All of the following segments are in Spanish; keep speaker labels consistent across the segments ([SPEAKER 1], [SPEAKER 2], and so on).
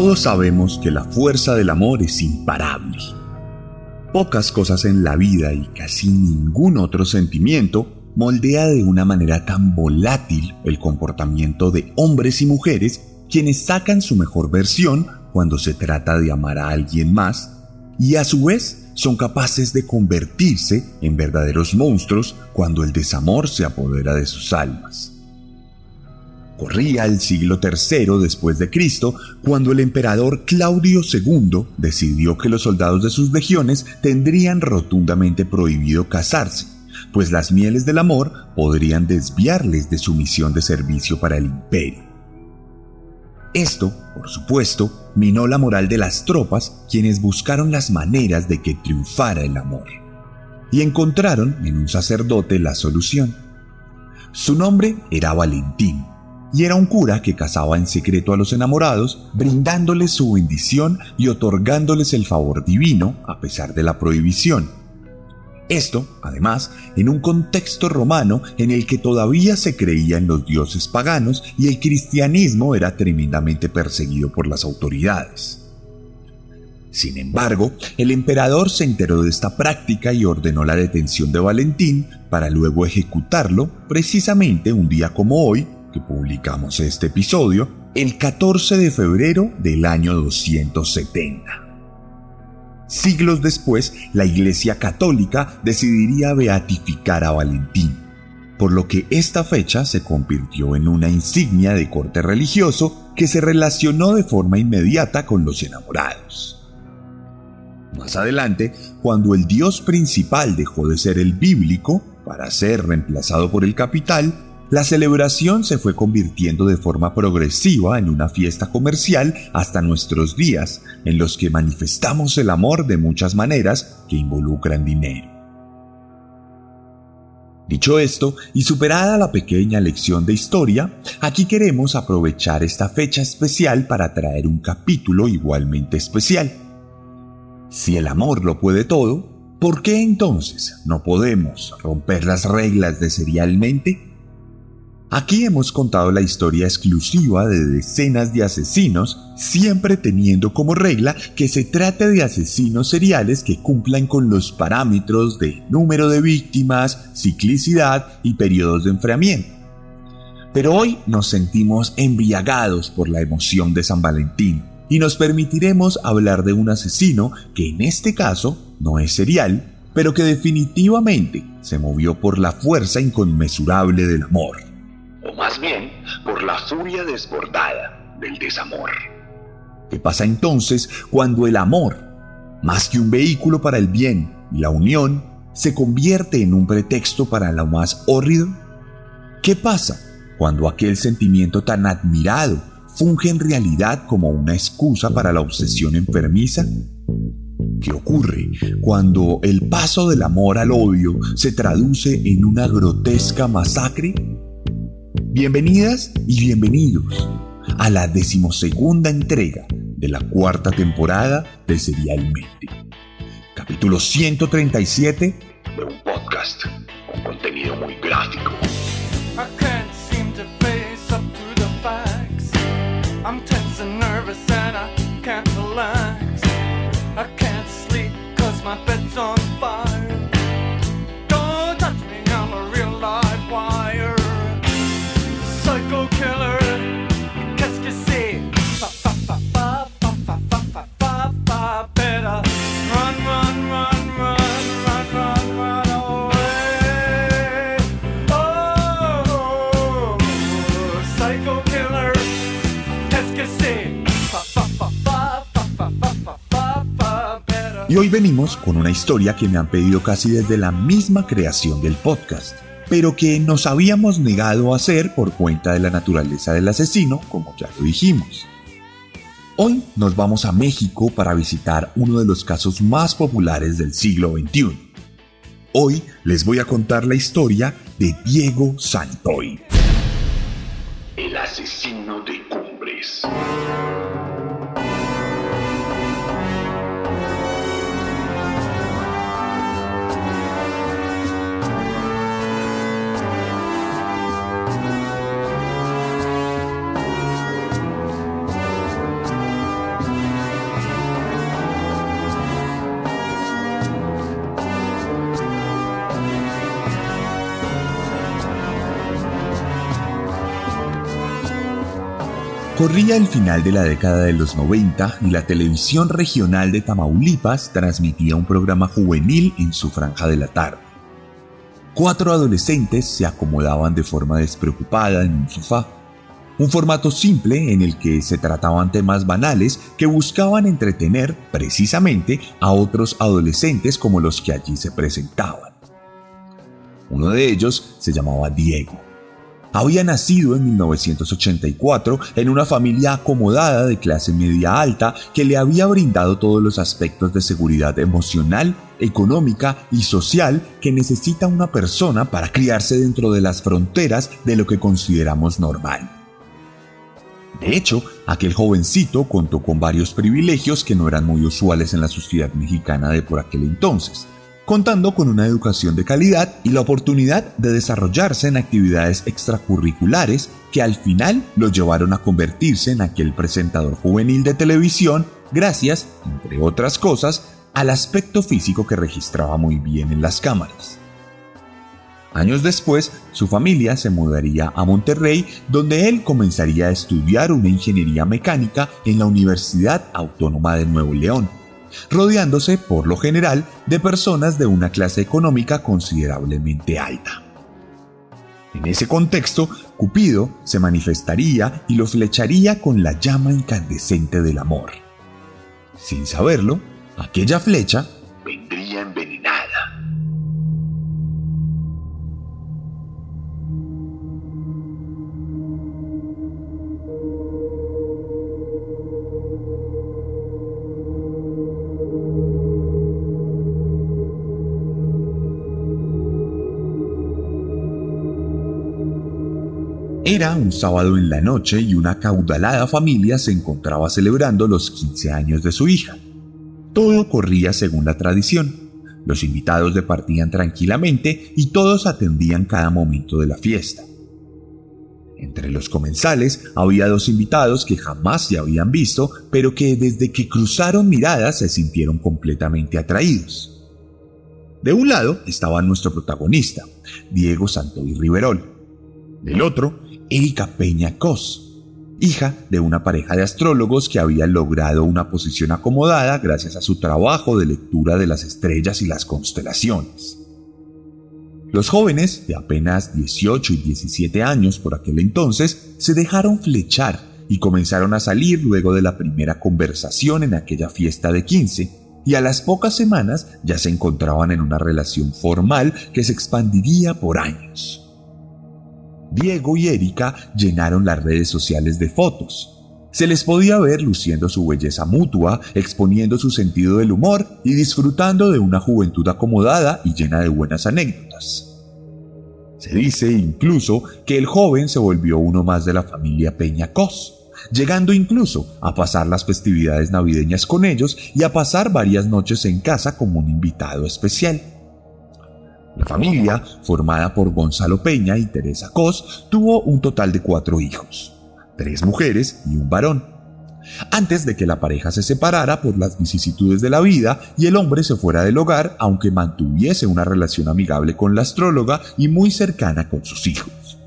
[SPEAKER 1] Todos sabemos que la fuerza del amor es imparable. Pocas cosas en la vida y casi ningún otro sentimiento moldea de una manera tan volátil el comportamiento de hombres y mujeres quienes sacan su mejor versión cuando se trata de amar a alguien más y a su vez son capaces de convertirse en verdaderos monstruos cuando el desamor se apodera de sus almas. Corría el siglo III después de Cristo cuando el emperador Claudio II decidió que los soldados de sus legiones tendrían rotundamente prohibido casarse, pues las mieles del amor podrían desviarles de su misión de servicio para el imperio. Esto, por supuesto, minó la moral de las tropas, quienes buscaron las maneras de que triunfara el amor, y encontraron en un sacerdote la solución. Su nombre era Valentín, y era un cura que casaba en secreto a los enamorados, brindándoles su bendición y otorgándoles el favor divino a pesar de la prohibición. Esto, además, en un contexto romano en el que todavía se creía en los dioses paganos y el cristianismo era tremendamente perseguido por las autoridades. Sin embargo, el emperador se enteró de esta práctica y ordenó la detención de Valentín para luego ejecutarlo precisamente un día como hoy, que publicamos este episodio el 14 de febrero del año 270. Siglos después, la Iglesia Católica decidiría beatificar a Valentín, por lo que esta fecha se convirtió en una insignia de corte religioso que se relacionó de forma inmediata con los enamorados. Más adelante, cuando el dios principal dejó de ser el bíblico para ser reemplazado por el capital, la celebración se fue convirtiendo de forma progresiva en una fiesta comercial hasta nuestros días, en los que manifestamos el amor de muchas maneras que involucran dinero. Dicho esto, y superada la pequeña lección de historia, aquí queremos aprovechar esta fecha especial para traer un capítulo igualmente especial. Si el amor lo puede todo, ¿por qué entonces no podemos romper las reglas de serialmente? Aquí hemos contado la historia exclusiva de decenas de asesinos, siempre teniendo como regla que se trate de asesinos seriales que cumplan con los parámetros de número de víctimas, ciclicidad y periodos de enfriamiento. Pero hoy nos sentimos embriagados por la emoción de San Valentín y nos permitiremos hablar de un asesino que en este caso no es serial, pero que definitivamente se movió por la fuerza inconmensurable del amor o más bien por la furia desbordada del desamor. ¿Qué pasa entonces cuando el amor, más que un vehículo para el bien y la unión, se convierte en un pretexto para lo más hórrido? ¿Qué pasa cuando aquel sentimiento tan admirado funge en realidad como una excusa para la obsesión enfermiza? ¿Qué ocurre cuando el paso del amor al odio se traduce en una grotesca masacre? Bienvenidas y bienvenidos a la decimosegunda entrega de la cuarta temporada de Serialmente. Capítulo 137 de un podcast con contenido muy gráfico. Y hoy venimos con una historia que me han pedido casi desde la misma creación del podcast, pero que nos habíamos negado a hacer por cuenta de la naturaleza del asesino, como ya lo dijimos. Hoy nos vamos a México para visitar uno de los casos más populares del siglo XXI. Hoy les voy a contar la historia de Diego Santoy.
[SPEAKER 2] El asesino de cumbres.
[SPEAKER 1] Corría el final de la década de los 90 y la televisión regional de Tamaulipas transmitía un programa juvenil en su franja de la tarde. Cuatro adolescentes se acomodaban de forma despreocupada en un sofá. Un formato simple en el que se trataban temas banales que buscaban entretener precisamente a otros adolescentes como los que allí se presentaban. Uno de ellos se llamaba Diego había nacido en 1984 en una familia acomodada de clase media alta que le había brindado todos los aspectos de seguridad emocional, económica y social que necesita una persona para criarse dentro de las fronteras de lo que consideramos normal. De hecho, aquel jovencito contó con varios privilegios que no eran muy usuales en la sociedad mexicana de por aquel entonces contando con una educación de calidad y la oportunidad de desarrollarse en actividades extracurriculares que al final lo llevaron a convertirse en aquel presentador juvenil de televisión gracias, entre otras cosas, al aspecto físico que registraba muy bien en las cámaras. Años después, su familia se mudaría a Monterrey, donde él comenzaría a estudiar una ingeniería mecánica en la Universidad Autónoma de Nuevo León rodeándose por lo general de personas de una clase económica considerablemente alta. En ese contexto, Cupido se manifestaría y lo flecharía con la llama incandescente del amor. Sin saberlo, aquella flecha Un sábado en la noche y una caudalada familia se encontraba celebrando los 15 años de su hija. Todo corría según la tradición. Los invitados departían tranquilamente y todos atendían cada momento de la fiesta. Entre los comensales había dos invitados que jamás se habían visto, pero que desde que cruzaron miradas se sintieron completamente atraídos. De un lado estaba nuestro protagonista, Diego Santoy Riverol. Del otro Erika Peña Cos, hija de una pareja de astrólogos que había logrado una posición acomodada gracias a su trabajo de lectura de las estrellas y las constelaciones. Los jóvenes, de apenas 18 y 17 años por aquel entonces, se dejaron flechar y comenzaron a salir luego de la primera conversación en aquella fiesta de 15, y a las pocas semanas ya se encontraban en una relación formal que se expandiría por años. Diego y Erika llenaron las redes sociales de fotos. Se les podía ver luciendo su belleza mutua, exponiendo su sentido del humor y disfrutando de una juventud acomodada y llena de buenas anécdotas. Se dice incluso que el joven se volvió uno más de la familia Peña Cos, llegando incluso a pasar las festividades navideñas con ellos y a pasar varias noches en casa como un invitado especial. La familia, formada por Gonzalo Peña y Teresa Cos, tuvo un total de cuatro hijos, tres mujeres y un varón. Antes de que la pareja se separara por las vicisitudes de la vida y el hombre se fuera del hogar, aunque mantuviese una relación amigable con la astróloga y muy cercana con sus hijos.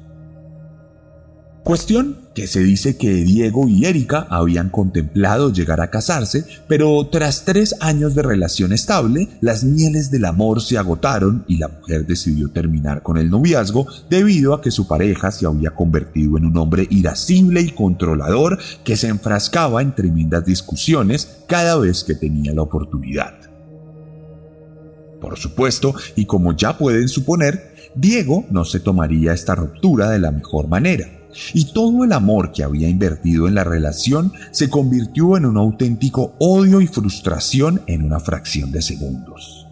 [SPEAKER 1] Cuestión que se dice que Diego y Erika habían contemplado llegar a casarse, pero tras tres años de relación estable, las mieles del amor se agotaron y la mujer decidió terminar con el noviazgo debido a que su pareja se había convertido en un hombre irascible y controlador que se enfrascaba en tremendas discusiones cada vez que tenía la oportunidad. Por supuesto, y como ya pueden suponer, Diego no se tomaría esta ruptura de la mejor manera, y todo el amor que había invertido en la relación se convirtió en un auténtico odio y frustración en una fracción de segundos.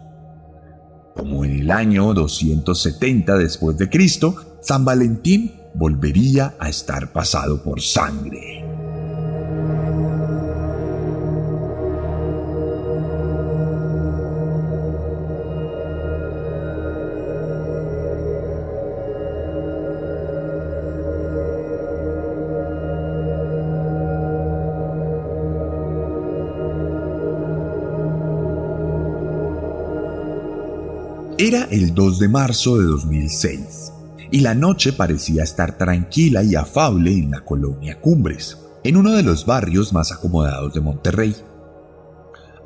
[SPEAKER 1] Como en el año 270 después de Cristo, San Valentín volvería a estar pasado por sangre. Era el 2 de marzo de 2006 y la noche parecía estar tranquila y afable en la colonia Cumbres, en uno de los barrios más acomodados de Monterrey.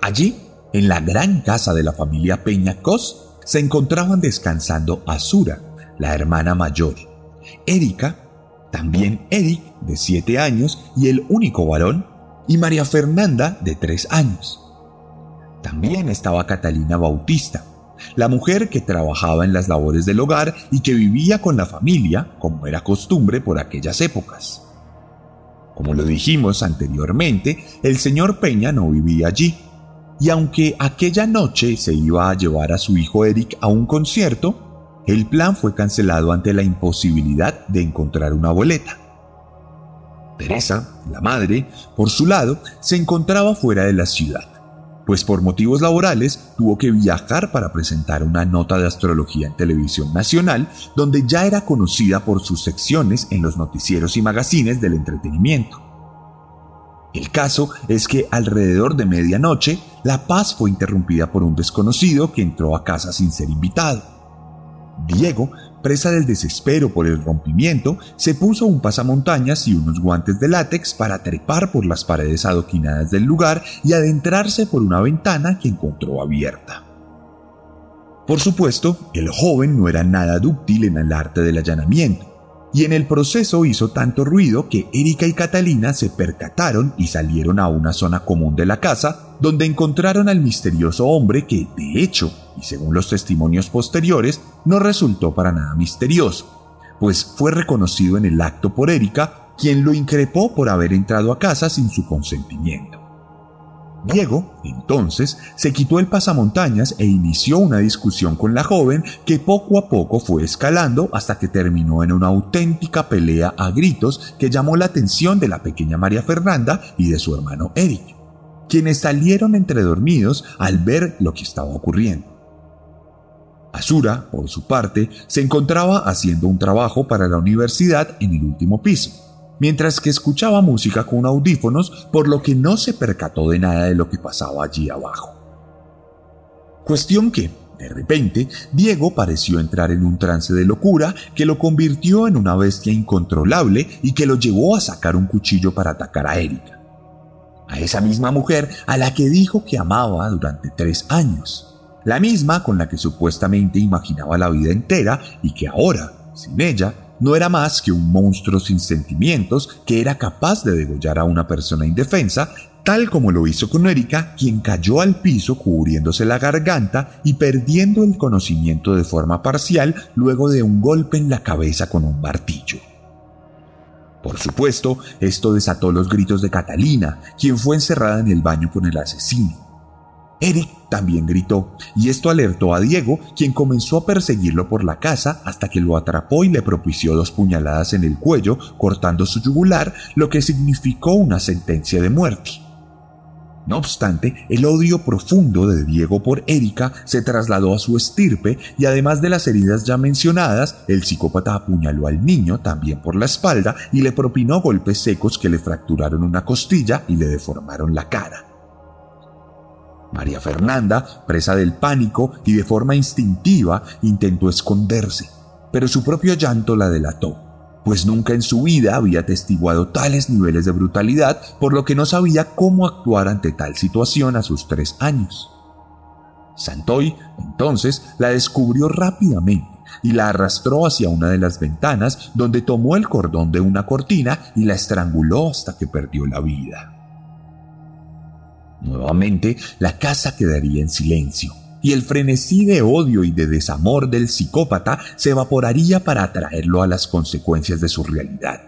[SPEAKER 1] Allí, en la gran casa de la familia Peña Cos, se encontraban descansando Azura, la hermana mayor, Erika, también Eric, de 7 años y el único varón, y María Fernanda, de 3 años. También estaba Catalina Bautista, la mujer que trabajaba en las labores del hogar y que vivía con la familia, como era costumbre por aquellas épocas. Como lo dijimos anteriormente, el señor Peña no vivía allí, y aunque aquella noche se iba a llevar a su hijo Eric a un concierto, el plan fue cancelado ante la imposibilidad de encontrar una boleta. Teresa, la madre, por su lado, se encontraba fuera de la ciudad pues por motivos laborales tuvo que viajar para presentar una nota de astrología en televisión nacional, donde ya era conocida por sus secciones en los noticieros y magazines del entretenimiento. El caso es que alrededor de medianoche, la paz fue interrumpida por un desconocido que entró a casa sin ser invitado. Diego presa del desespero por el rompimiento, se puso un pasamontañas y unos guantes de látex para trepar por las paredes adoquinadas del lugar y adentrarse por una ventana que encontró abierta. Por supuesto, el joven no era nada dúctil en el arte del allanamiento, y en el proceso hizo tanto ruido que Erika y Catalina se percataron y salieron a una zona común de la casa, donde encontraron al misterioso hombre que, de hecho, y según los testimonios posteriores, no resultó para nada misterioso, pues fue reconocido en el acto por Erika, quien lo increpó por haber entrado a casa sin su consentimiento. Diego, entonces, se quitó el pasamontañas e inició una discusión con la joven que poco a poco fue escalando hasta que terminó en una auténtica pelea a gritos que llamó la atención de la pequeña María Fernanda y de su hermano Eric, quienes salieron entre dormidos al ver lo que estaba ocurriendo. Azura, por su parte, se encontraba haciendo un trabajo para la universidad en el último piso mientras que escuchaba música con audífonos, por lo que no se percató de nada de lo que pasaba allí abajo. Cuestión que, de repente, Diego pareció entrar en un trance de locura que lo convirtió en una bestia incontrolable y que lo llevó a sacar un cuchillo para atacar a Erika. A esa misma mujer a la que dijo que amaba durante tres años. La misma con la que supuestamente imaginaba la vida entera y que ahora, sin ella, no era más que un monstruo sin sentimientos que era capaz de degollar a una persona indefensa, tal como lo hizo con Erika, quien cayó al piso cubriéndose la garganta y perdiendo el conocimiento de forma parcial luego de un golpe en la cabeza con un martillo. Por supuesto, esto desató los gritos de Catalina, quien fue encerrada en el baño con el asesino. Eric también gritó, y esto alertó a Diego, quien comenzó a perseguirlo por la casa hasta que lo atrapó y le propició dos puñaladas en el cuello, cortando su yugular, lo que significó una sentencia de muerte. No obstante, el odio profundo de Diego por Erika se trasladó a su estirpe y además de las heridas ya mencionadas, el psicópata apuñaló al niño también por la espalda y le propinó golpes secos que le fracturaron una costilla y le deformaron la cara. María Fernanda, presa del pánico y de forma instintiva, intentó esconderse, pero su propio llanto la delató, pues nunca en su vida había atestiguado tales niveles de brutalidad, por lo que no sabía cómo actuar ante tal situación a sus tres años. Santoy, entonces, la descubrió rápidamente y la arrastró hacia una de las ventanas, donde tomó el cordón de una cortina y la estranguló hasta que perdió la vida. Nuevamente, la casa quedaría en silencio, y el frenesí de odio y de desamor del psicópata se evaporaría para atraerlo a las consecuencias de su realidad.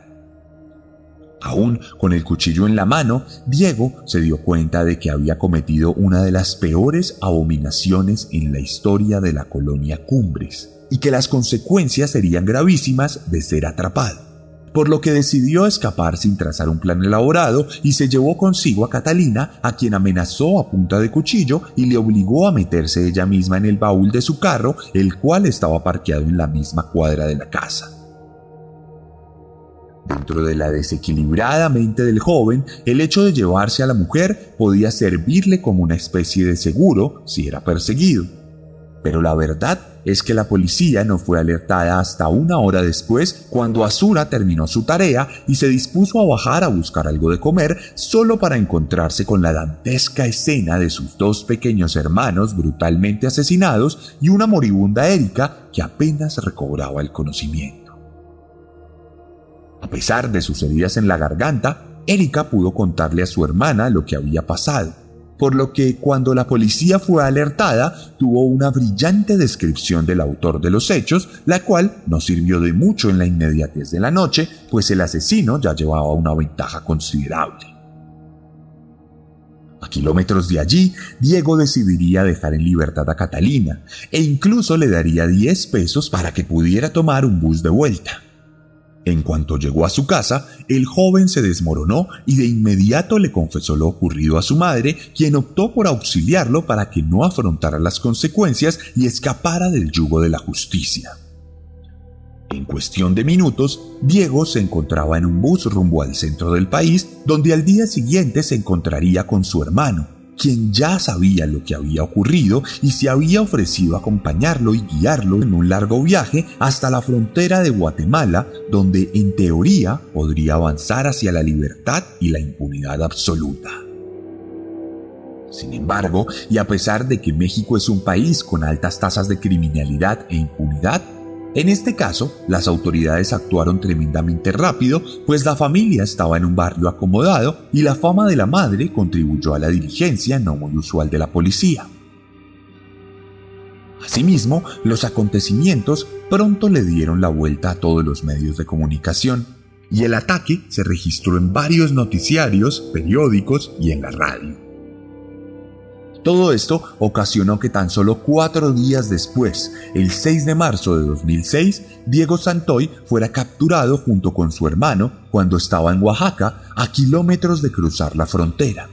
[SPEAKER 1] Aún con el cuchillo en la mano, Diego se dio cuenta de que había cometido una de las peores abominaciones en la historia de la colonia Cumbres y que las consecuencias serían gravísimas de ser atrapado por lo que decidió escapar sin trazar un plan elaborado y se llevó consigo a Catalina, a quien amenazó a punta de cuchillo y le obligó a meterse ella misma en el baúl de su carro, el cual estaba parqueado en la misma cuadra de la casa. Dentro de la desequilibrada mente del joven, el hecho de llevarse a la mujer podía servirle como una especie de seguro si era perseguido. Pero la verdad es que la policía no fue alertada hasta una hora después cuando Azura terminó su tarea y se dispuso a bajar a buscar algo de comer solo para encontrarse con la dantesca escena de sus dos pequeños hermanos brutalmente asesinados y una moribunda Erika que apenas recobraba el conocimiento. A pesar de sus heridas en la garganta, Erika pudo contarle a su hermana lo que había pasado por lo que cuando la policía fue alertada tuvo una brillante descripción del autor de los hechos, la cual no sirvió de mucho en la inmediatez de la noche, pues el asesino ya llevaba una ventaja considerable. A kilómetros de allí, Diego decidiría dejar en libertad a Catalina e incluso le daría 10 pesos para que pudiera tomar un bus de vuelta. En cuanto llegó a su casa, el joven se desmoronó y de inmediato le confesó lo ocurrido a su madre, quien optó por auxiliarlo para que no afrontara las consecuencias y escapara del yugo de la justicia. En cuestión de minutos, Diego se encontraba en un bus rumbo al centro del país, donde al día siguiente se encontraría con su hermano, quien ya sabía lo que había ocurrido y se había ofrecido acompañarlo y guiarlo en un largo viaje hasta la frontera de Guatemala, donde en teoría podría avanzar hacia la libertad y la impunidad absoluta. Sin embargo, y a pesar de que México es un país con altas tasas de criminalidad e impunidad, en este caso, las autoridades actuaron tremendamente rápido, pues la familia estaba en un barrio acomodado y la fama de la madre contribuyó a la diligencia no muy usual de la policía. Asimismo, los acontecimientos pronto le dieron la vuelta a todos los medios de comunicación, y el ataque se registró en varios noticiarios, periódicos y en la radio. Todo esto ocasionó que tan solo cuatro días después, el 6 de marzo de 2006, Diego Santoy fuera capturado junto con su hermano cuando estaba en Oaxaca, a kilómetros de cruzar la frontera.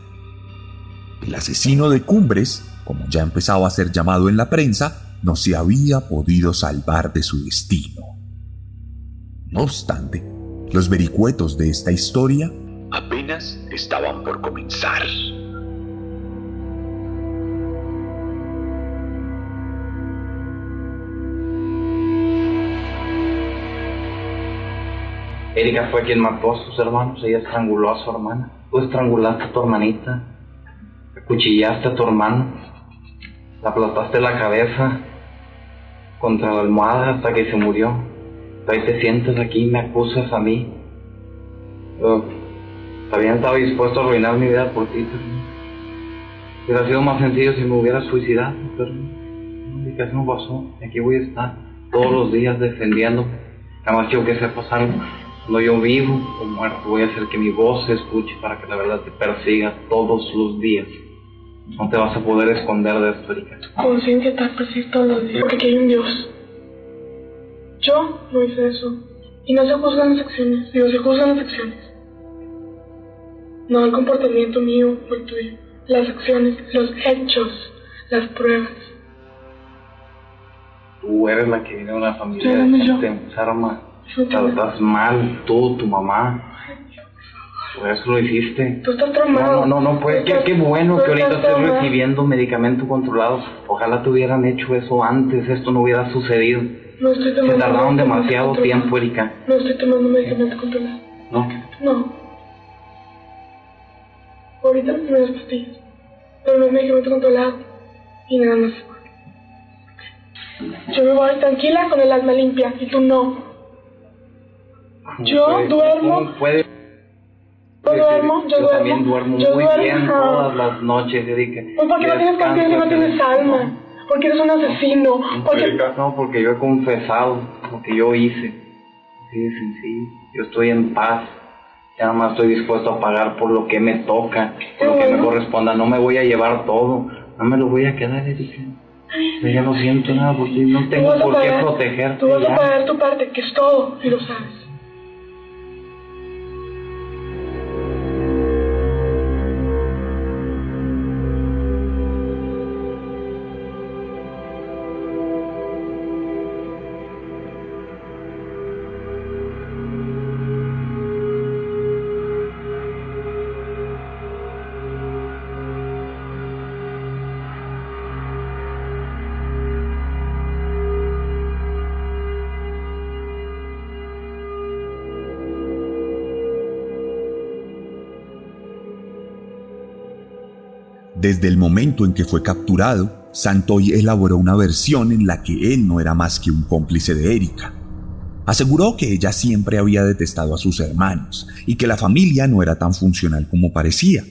[SPEAKER 1] El asesino de Cumbres, como ya empezaba a ser llamado en la prensa, no se había podido salvar de su destino. No obstante, los vericuetos de esta historia
[SPEAKER 2] apenas estaban por comenzar.
[SPEAKER 3] Erika fue quien mató a sus hermanos, ella estranguló a su hermana. Tú estrangulaste a tu hermanita, acuchillaste a tu hermano, la aplastaste la cabeza contra la almohada hasta que se murió. Ahí te sientes aquí me acusas a mí. Yo también estaba dispuesto a arruinar mi vida por ti, pero hubiera sido más sencillo si me hubiera suicidado, pero no, casi no pasó. Aquí voy a estar todos los días defendiéndome. Nada más quiero que sepas algo. Cuando yo vivo o muerto, voy a hacer que mi voz se escuche para que la verdad te persiga todos los días. No te vas a poder esconder de esto, Erika.
[SPEAKER 4] Conciencia te persigue todos los días porque aquí hay un Dios. Yo no hice eso. Y no se juzgan las acciones, digo, se juzgan las acciones. No el comportamiento mío o el tuyo. Las acciones, los hechos, las pruebas.
[SPEAKER 3] Tú eres la que viene de una familia de
[SPEAKER 4] no,
[SPEAKER 3] gente enferma. Estás mal, tú, tu mamá. Por eso lo hiciste.
[SPEAKER 4] Tú estás
[SPEAKER 3] No,
[SPEAKER 4] traumado.
[SPEAKER 3] no, no, no, pues qué, bueno que ahorita estés recibiendo medicamento controlado. Ojalá te hubieran hecho eso antes, esto no hubiera sucedido.
[SPEAKER 4] No estoy
[SPEAKER 3] Se
[SPEAKER 4] tomando
[SPEAKER 3] tardaron
[SPEAKER 4] medicamento
[SPEAKER 3] demasiado tiempo, Erika.
[SPEAKER 4] No estoy tomando medicamento controlado.
[SPEAKER 3] No,
[SPEAKER 4] No. Ahorita las primeras pastillas. Pero no es medicamento controlado. Y nada más. Yo me voy tranquila con el alma limpia y tú no. Yo
[SPEAKER 3] puede-
[SPEAKER 4] duermo.
[SPEAKER 3] ¿cómo puede
[SPEAKER 4] Yo duermo, yo, duermo.
[SPEAKER 3] también duermo
[SPEAKER 4] yo
[SPEAKER 3] muy
[SPEAKER 4] duermo.
[SPEAKER 3] bien todas las noches, Erika.
[SPEAKER 4] Pues porque no tienes conciencia y no tienes alma. porque eres un asesino, porque...
[SPEAKER 3] No, porque yo he confesado lo que yo hice. Sí, sí, sí. Yo estoy en paz. Ya nada más estoy dispuesto a pagar por lo que me toca, por lo que me corresponda. No me voy a llevar todo. No me lo voy a quedar, Erika. Yo ya no siento nada porque no tengo por qué protegerte.
[SPEAKER 4] Tú vas
[SPEAKER 3] ya.
[SPEAKER 4] a pagar tu parte, que es todo, y lo sabes.
[SPEAKER 1] Desde el momento en que fue capturado, Santoy elaboró una versión en la que él no era más que un cómplice de Erika. Aseguró que ella siempre había detestado a sus hermanos y que la familia no era tan funcional como parecía.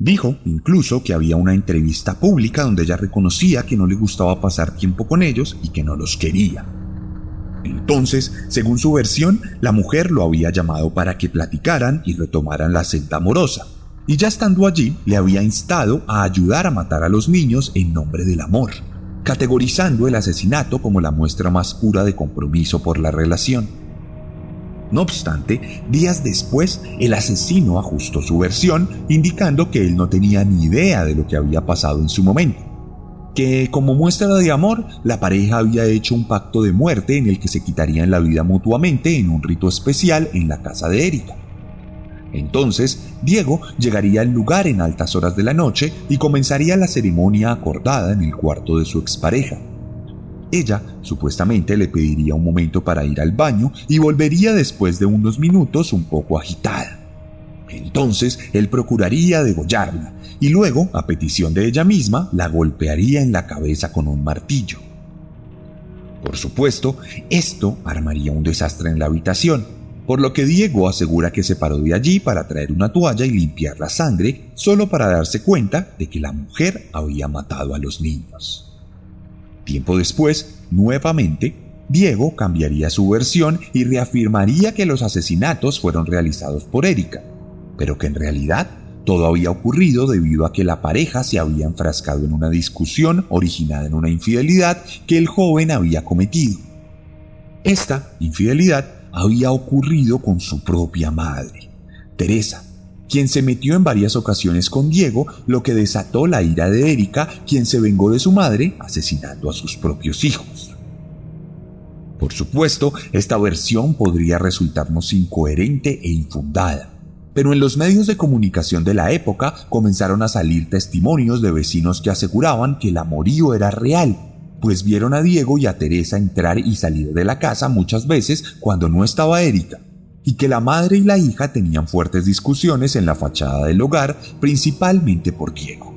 [SPEAKER 1] Dijo incluso que había una entrevista pública donde ella reconocía que no le gustaba pasar tiempo con ellos y que no los quería. Entonces, según su versión, la mujer lo había llamado para que platicaran y retomaran la senda amorosa, y ya estando allí le había instado a ayudar a matar a los niños en nombre del amor, categorizando el asesinato como la muestra más pura de compromiso por la relación. No obstante, días después, el asesino ajustó su versión, indicando que él no tenía ni idea de lo que había pasado en su momento, que como muestra de amor, la pareja había hecho un pacto de muerte en el que se quitarían la vida mutuamente en un rito especial en la casa de Erika. Entonces, Diego llegaría al lugar en altas horas de la noche y comenzaría la ceremonia acordada en el cuarto de su expareja. Ella supuestamente le pediría un momento para ir al baño y volvería después de unos minutos un poco agitada. Entonces él procuraría degollarla y luego, a petición de ella misma, la golpearía en la cabeza con un martillo. Por supuesto, esto armaría un desastre en la habitación, por lo que Diego asegura que se paró de allí para traer una toalla y limpiar la sangre, solo para darse cuenta de que la mujer había matado a los niños. Tiempo después, nuevamente, Diego cambiaría su versión y reafirmaría que los asesinatos fueron realizados por Erika, pero que en realidad todo había ocurrido debido a que la pareja se había enfrascado en una discusión originada en una infidelidad que el joven había cometido. Esta infidelidad había ocurrido con su propia madre, Teresa, quien se metió en varias ocasiones con Diego, lo que desató la ira de Erika, quien se vengó de su madre asesinando a sus propios hijos. Por supuesto, esta versión podría resultarnos incoherente e infundada, pero en los medios de comunicación de la época comenzaron a salir testimonios de vecinos que aseguraban que el amorío era real pues vieron a Diego y a Teresa entrar y salir de la casa muchas veces cuando no estaba Erika, y que la madre y la hija tenían fuertes discusiones en la fachada del hogar, principalmente por Diego.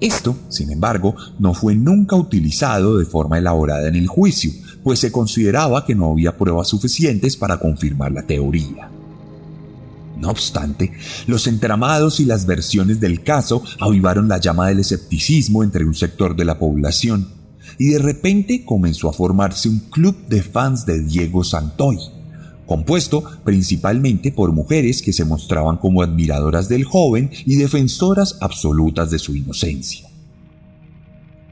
[SPEAKER 1] Esto, sin embargo, no fue nunca utilizado de forma elaborada en el juicio, pues se consideraba que no había pruebas suficientes para confirmar la teoría. No obstante, los entramados y las versiones del caso avivaron la llama del escepticismo entre un sector de la población, y de repente comenzó a formarse un club de fans de Diego Santoy, compuesto principalmente por mujeres que se mostraban como admiradoras del joven y defensoras absolutas de su inocencia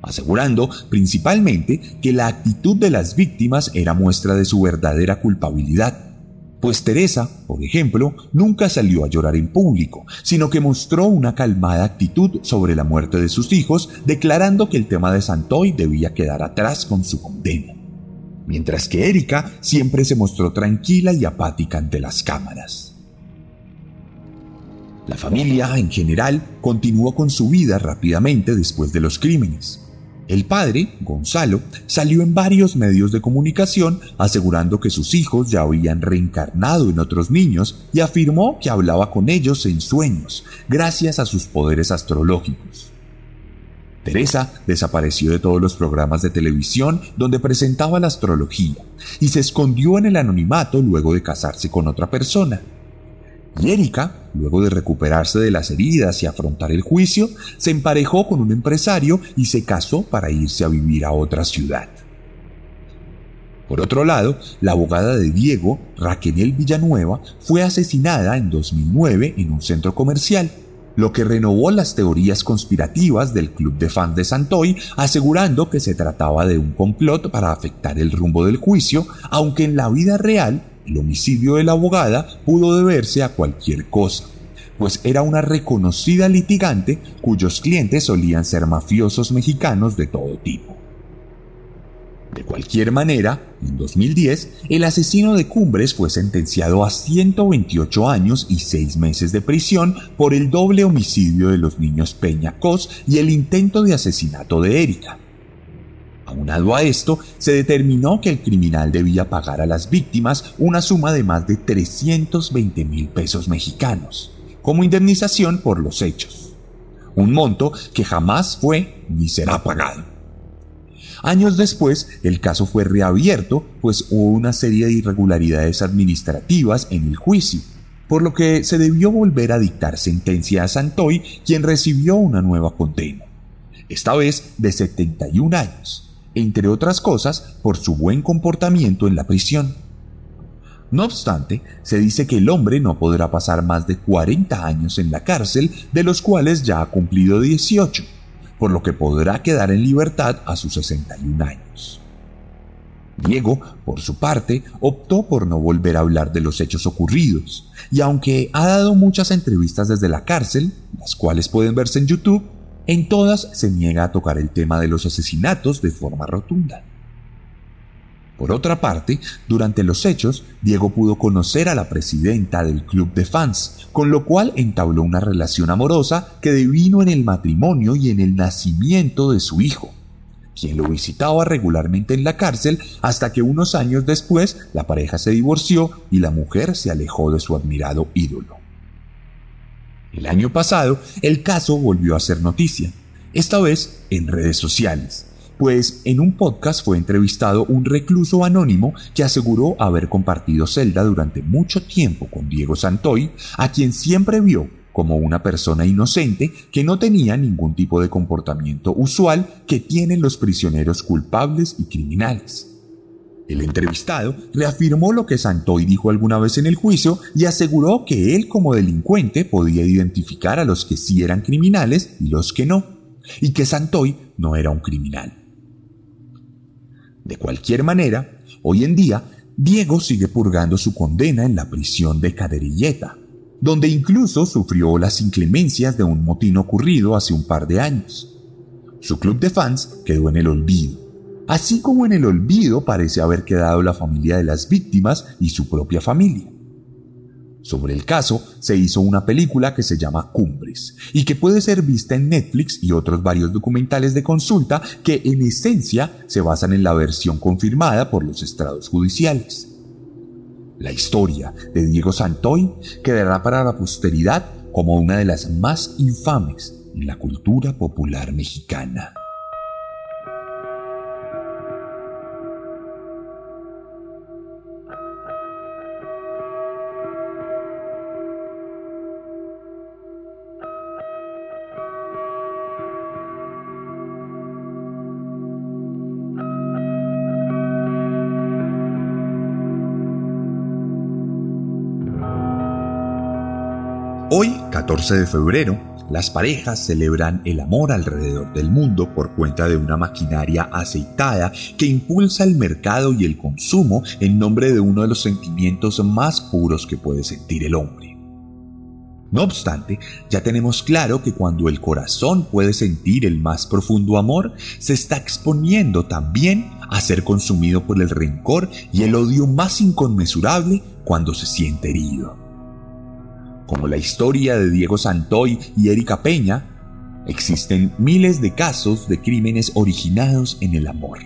[SPEAKER 1] asegurando principalmente que la actitud de las víctimas era muestra de su verdadera culpabilidad, pues Teresa, por ejemplo, nunca salió a llorar en público, sino que mostró una calmada actitud sobre la muerte de sus hijos, declarando que el tema de Santoy debía quedar atrás con su condena. Mientras que Erika siempre se mostró tranquila y apática ante las cámaras. La familia, en general, continuó con su vida rápidamente después de los crímenes. El padre, Gonzalo, salió en varios medios de comunicación asegurando que sus hijos ya habían reencarnado en otros niños y afirmó que hablaba con ellos en sueños, gracias a sus poderes astrológicos. Teresa desapareció de todos los programas de televisión donde presentaba la astrología y se escondió en el anonimato luego de casarse con otra persona. Y Erika, luego de recuperarse de las heridas y afrontar el juicio, se emparejó con un empresario y se casó para irse a vivir a otra ciudad. Por otro lado, la abogada de Diego, Raquel Villanueva, fue asesinada en 2009 en un centro comercial, lo que renovó las teorías conspirativas del club de fans de Santoy, asegurando que se trataba de un complot para afectar el rumbo del juicio, aunque en la vida real el homicidio de la abogada pudo deberse a cualquier cosa, pues era una reconocida litigante cuyos clientes solían ser mafiosos mexicanos de todo tipo. De cualquier manera, en 2010, el asesino de Cumbres fue sentenciado a 128 años y 6 meses de prisión por el doble homicidio de los niños Peña Cos y el intento de asesinato de Erika. Aunado a esto, se determinó que el criminal debía pagar a las víctimas una suma de más de 320 mil pesos mexicanos, como indemnización por los hechos. Un monto que jamás fue ni será pagado. Años después, el caso fue reabierto, pues hubo una serie de irregularidades administrativas en el juicio, por lo que se debió volver a dictar sentencia a Santoy, quien recibió una nueva condena, esta vez de 71 años entre otras cosas por su buen comportamiento en la prisión. No obstante, se dice que el hombre no podrá pasar más de 40 años en la cárcel, de los cuales ya ha cumplido 18, por lo que podrá quedar en libertad a sus 61 años. Diego, por su parte, optó por no volver a hablar de los hechos ocurridos, y aunque ha dado muchas entrevistas desde la cárcel, las cuales pueden verse en YouTube, en todas se niega a tocar el tema de los asesinatos de forma rotunda. Por otra parte, durante los hechos, Diego pudo conocer a la presidenta del club de fans, con lo cual entabló una relación amorosa que devino en el matrimonio y en el nacimiento de su hijo, quien lo visitaba regularmente en la cárcel hasta que unos años después la pareja se divorció y la mujer se alejó de su admirado ídolo. El año pasado, el caso volvió a ser noticia, esta vez en redes sociales, pues en un podcast fue entrevistado un recluso anónimo que aseguró haber compartido celda durante mucho tiempo con Diego Santoy, a quien siempre vio como una persona inocente que no tenía ningún tipo de comportamiento usual que tienen los prisioneros culpables y criminales. El entrevistado reafirmó lo que Santoy dijo alguna vez en el juicio y aseguró que él como delincuente podía identificar a los que sí eran criminales y los que no, y que Santoy no era un criminal. De cualquier manera, hoy en día, Diego sigue purgando su condena en la prisión de Caderilleta, donde incluso sufrió las inclemencias de un motín ocurrido hace un par de años. Su club de fans quedó en el olvido así como en el olvido parece haber quedado la familia de las víctimas y su propia familia. Sobre el caso se hizo una película que se llama Cumbres y que puede ser vista en Netflix y otros varios documentales de consulta que en esencia se basan en la versión confirmada por los estrados judiciales. La historia de Diego Santoy quedará para la posteridad como una de las más infames en la cultura popular mexicana. 14 de febrero, las parejas celebran el amor alrededor del mundo por cuenta de una maquinaria aceitada que impulsa el mercado y el consumo en nombre de uno de los sentimientos más puros que puede sentir el hombre. No obstante, ya tenemos claro que cuando el corazón puede sentir el más profundo amor, se está exponiendo también a ser consumido por el rencor y el odio más inconmensurable cuando se siente herido como la historia de Diego Santoy y Erika Peña, existen miles de casos de crímenes originados en el amor,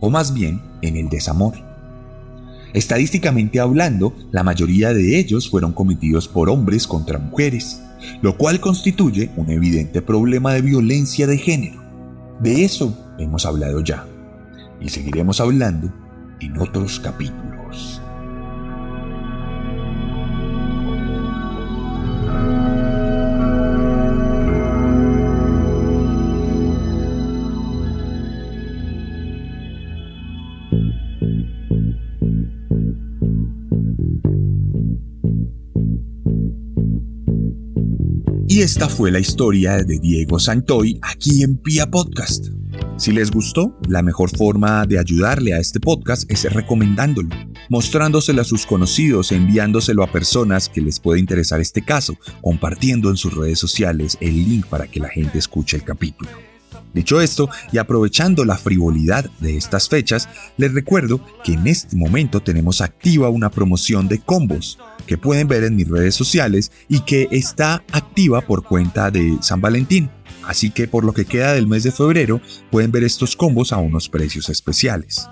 [SPEAKER 1] o más bien en el desamor. Estadísticamente hablando, la mayoría de ellos fueron cometidos por hombres contra mujeres, lo cual constituye un evidente problema de violencia de género. De eso hemos hablado ya, y seguiremos hablando en otros capítulos. Y esta fue la historia de Diego Santoy aquí en Pia Podcast. Si les gustó, la mejor forma de ayudarle a este podcast es recomendándolo, mostrándoselo a sus conocidos, enviándoselo a personas que les puede interesar este caso, compartiendo en sus redes sociales el link para que la gente escuche el capítulo. Dicho esto, y aprovechando la frivolidad de estas fechas, les recuerdo que en este momento tenemos activa una promoción de combos que pueden ver en mis redes sociales y que está activa por cuenta de San Valentín. Así que por lo que queda del mes de febrero pueden ver estos combos a unos precios especiales.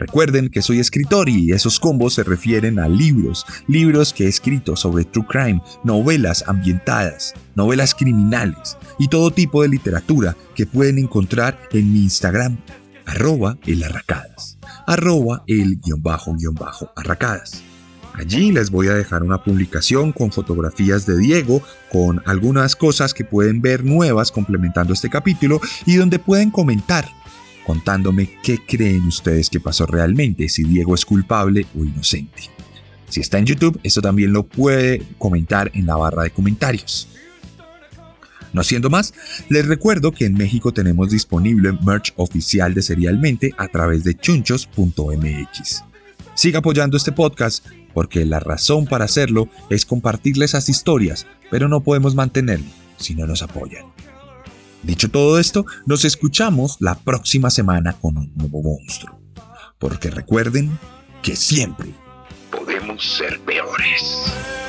[SPEAKER 1] Recuerden que soy escritor y esos combos se refieren a libros, libros que he escrito sobre true crime, novelas ambientadas, novelas criminales y todo tipo de literatura que pueden encontrar en mi Instagram, arroba el arracadas, arroba el guion bajo guion bajo arracadas. Allí les voy a dejar una publicación con fotografías de Diego, con algunas cosas que pueden ver nuevas complementando este capítulo y donde pueden comentar contándome qué creen ustedes que pasó realmente, si Diego es culpable o inocente. Si está en YouTube, esto también lo puede comentar en la barra de comentarios. No siendo más, les recuerdo que en México tenemos disponible merch oficial de Serialmente a través de chunchos.mx. Siga apoyando este podcast porque la razón para hacerlo es compartirle esas historias, pero no podemos mantenerlo si no nos apoyan. Dicho todo esto, nos escuchamos la próxima semana con un nuevo monstruo. Porque recuerden que siempre
[SPEAKER 2] podemos ser peores.